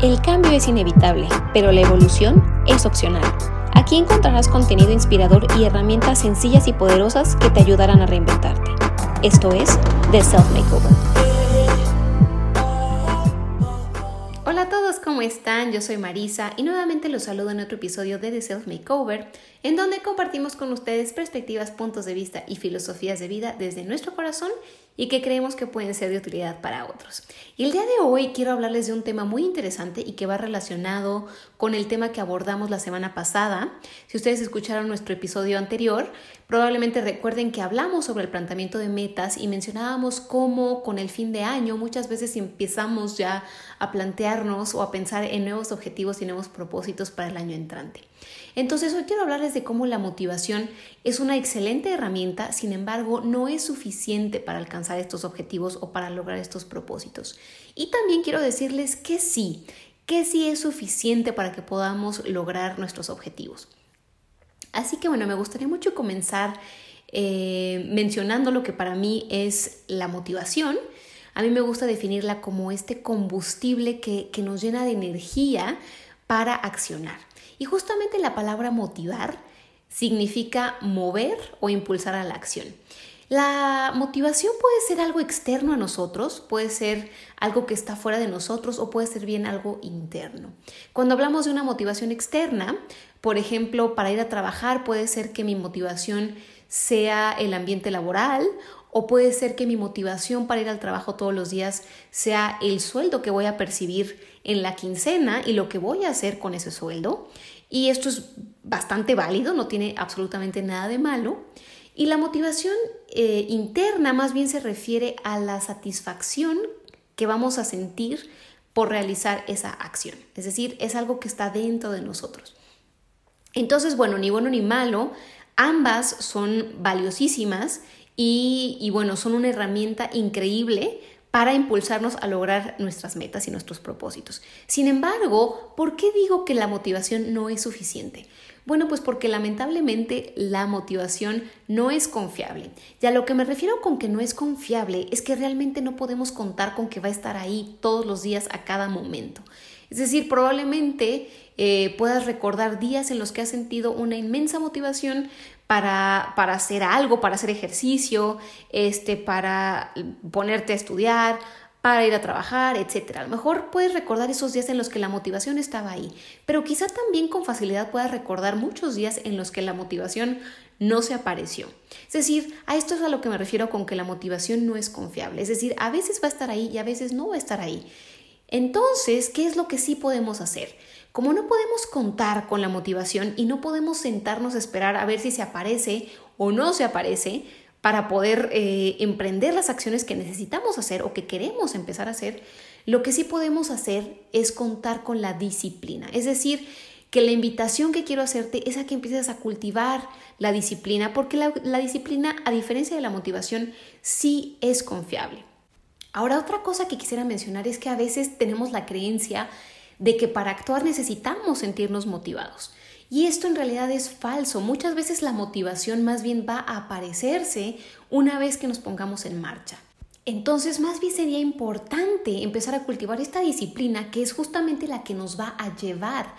El cambio es inevitable, pero la evolución es opcional. Aquí encontrarás contenido inspirador y herramientas sencillas y poderosas que te ayudarán a reinventarte. Esto es The Self Makeover. Hola a todos, ¿cómo están? Yo soy Marisa y nuevamente los saludo en otro episodio de The Self Makeover, en donde compartimos con ustedes perspectivas, puntos de vista y filosofías de vida desde nuestro corazón y que creemos que pueden ser de utilidad para otros. Y el día de hoy quiero hablarles de un tema muy interesante y que va relacionado con el tema que abordamos la semana pasada. Si ustedes escucharon nuestro episodio anterior, probablemente recuerden que hablamos sobre el planteamiento de metas y mencionábamos cómo con el fin de año muchas veces empezamos ya a plantearnos o a pensar en nuevos objetivos y nuevos propósitos para el año entrante. Entonces hoy quiero hablarles de cómo la motivación es una excelente herramienta, sin embargo no es suficiente para alcanzar estos objetivos o para lograr estos propósitos. Y también quiero decirles que sí, que sí es suficiente para que podamos lograr nuestros objetivos. Así que bueno, me gustaría mucho comenzar eh, mencionando lo que para mí es la motivación. A mí me gusta definirla como este combustible que, que nos llena de energía para accionar. Y justamente la palabra motivar significa mover o impulsar a la acción. La motivación puede ser algo externo a nosotros, puede ser algo que está fuera de nosotros o puede ser bien algo interno. Cuando hablamos de una motivación externa, por ejemplo, para ir a trabajar puede ser que mi motivación sea el ambiente laboral o puede ser que mi motivación para ir al trabajo todos los días sea el sueldo que voy a percibir en la quincena y lo que voy a hacer con ese sueldo. Y esto es bastante válido, no tiene absolutamente nada de malo. Y la motivación eh, interna más bien se refiere a la satisfacción que vamos a sentir por realizar esa acción. Es decir, es algo que está dentro de nosotros. Entonces, bueno, ni bueno ni malo, ambas son valiosísimas y, bueno, son una herramienta increíble para impulsarnos a lograr nuestras metas y nuestros propósitos. Sin embargo, ¿por qué digo que la motivación no es suficiente? Bueno, pues porque lamentablemente la motivación no es confiable. Y a lo que me refiero con que no es confiable es que realmente no podemos contar con que va a estar ahí todos los días a cada momento. Es decir, probablemente eh, puedas recordar días en los que has sentido una inmensa motivación para, para, hacer algo, para hacer ejercicio, este, para ponerte a estudiar, para ir a trabajar, etc. A lo mejor puedes recordar esos días en los que la motivación estaba ahí, pero quizá también con facilidad puedas recordar muchos días en los que la motivación no se apareció. Es decir, a esto es a lo que me refiero con que la motivación no es confiable. Es decir, a veces va a estar ahí y a veces no va a estar ahí. Entonces, ¿qué es lo que sí podemos hacer? Como no podemos contar con la motivación y no podemos sentarnos a esperar a ver si se aparece o no se aparece para poder eh, emprender las acciones que necesitamos hacer o que queremos empezar a hacer, lo que sí podemos hacer es contar con la disciplina. Es decir, que la invitación que quiero hacerte es a que empieces a cultivar la disciplina, porque la disciplina, a diferencia de la motivación, sí es confiable. Ahora, otra cosa que quisiera mencionar es que a veces tenemos la creencia de que para actuar necesitamos sentirnos motivados. Y esto en realidad es falso. Muchas veces la motivación más bien va a aparecerse una vez que nos pongamos en marcha. Entonces, más bien sería importante empezar a cultivar esta disciplina que es justamente la que nos va a llevar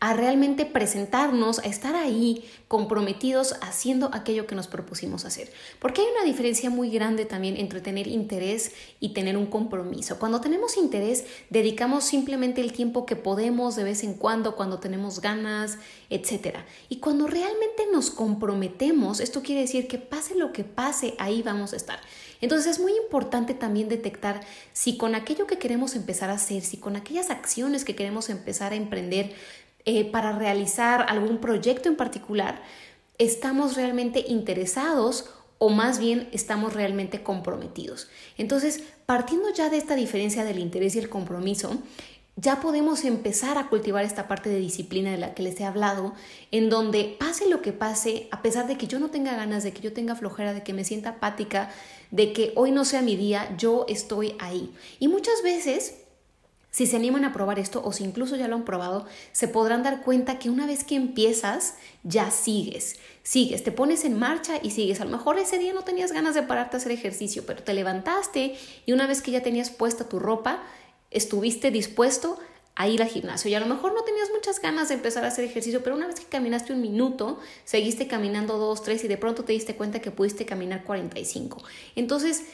a realmente presentarnos, a estar ahí comprometidos haciendo aquello que nos propusimos hacer. Porque hay una diferencia muy grande también entre tener interés y tener un compromiso. Cuando tenemos interés, dedicamos simplemente el tiempo que podemos de vez en cuando, cuando tenemos ganas, etc. Y cuando realmente nos comprometemos, esto quiere decir que pase lo que pase, ahí vamos a estar. Entonces es muy importante también detectar si con aquello que queremos empezar a hacer, si con aquellas acciones que queremos empezar a emprender, eh, para realizar algún proyecto en particular, estamos realmente interesados o más bien estamos realmente comprometidos. Entonces, partiendo ya de esta diferencia del interés y el compromiso, ya podemos empezar a cultivar esta parte de disciplina de la que les he hablado, en donde pase lo que pase, a pesar de que yo no tenga ganas, de que yo tenga flojera, de que me sienta apática, de que hoy no sea mi día, yo estoy ahí. Y muchas veces si se animan a probar esto o si incluso ya lo han probado, se podrán dar cuenta que una vez que empiezas, ya sigues. Sigues, te pones en marcha y sigues. A lo mejor ese día no tenías ganas de pararte a hacer ejercicio, pero te levantaste y una vez que ya tenías puesta tu ropa, estuviste dispuesto a ir al gimnasio. Y a lo mejor no tenías muchas ganas de empezar a hacer ejercicio, pero una vez que caminaste un minuto, seguiste caminando dos, tres y de pronto te diste cuenta que pudiste caminar 45. Entonces,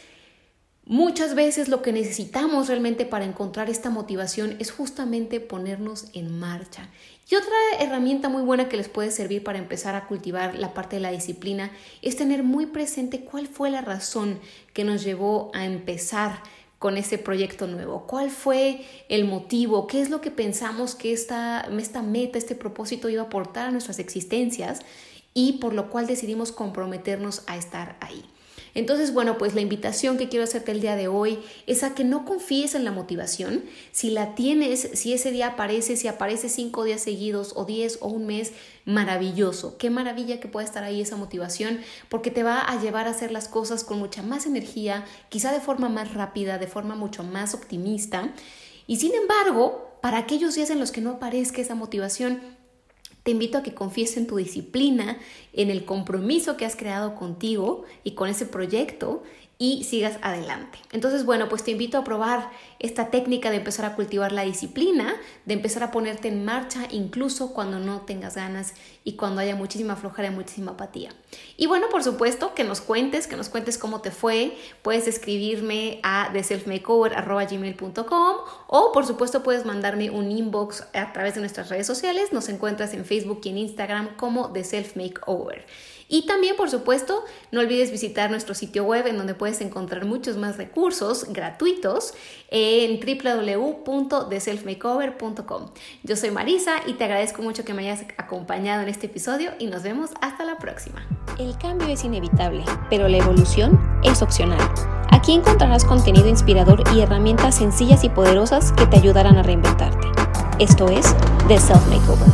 Muchas veces lo que necesitamos realmente para encontrar esta motivación es justamente ponernos en marcha. Y otra herramienta muy buena que les puede servir para empezar a cultivar la parte de la disciplina es tener muy presente cuál fue la razón que nos llevó a empezar con ese proyecto nuevo? ¿Cuál fue el motivo? ¿Qué es lo que pensamos que esta, esta meta, este propósito iba a aportar a nuestras existencias y por lo cual decidimos comprometernos a estar ahí? Entonces, bueno, pues la invitación que quiero hacerte el día de hoy es a que no confíes en la motivación. Si la tienes, si ese día aparece, si aparece cinco días seguidos o diez o un mes, maravilloso. Qué maravilla que pueda estar ahí esa motivación porque te va a llevar a hacer las cosas con mucha más energía, quizá de forma más rápida, de forma mucho más optimista. Y sin embargo, para aquellos días en los que no aparezca esa motivación, te invito a que confíes en tu disciplina, en el compromiso que has creado contigo y con ese proyecto y sigas adelante. Entonces, bueno, pues te invito a probar esta técnica de empezar a cultivar la disciplina, de empezar a ponerte en marcha incluso cuando no tengas ganas y cuando haya muchísima flojera y muchísima apatía. Y bueno, por supuesto, que nos cuentes, que nos cuentes cómo te fue. Puedes escribirme a theselfmakeover.gmail.com o por supuesto puedes mandarme un inbox a través de nuestras redes sociales. Nos encuentras en Facebook y en Instagram como The Self Makeover. Y también, por supuesto, no olvides visitar nuestro sitio web en donde puedes encontrar muchos más recursos gratuitos en www.theselfmakeover.com. Yo soy Marisa y te agradezco mucho que me hayas acompañado en este episodio y nos vemos hasta la próxima. El cambio es inevitable, pero la evolución es opcional. Aquí encontrarás contenido inspirador y herramientas sencillas y poderosas que te ayudarán a reinventarte. Esto es The Self Makeover.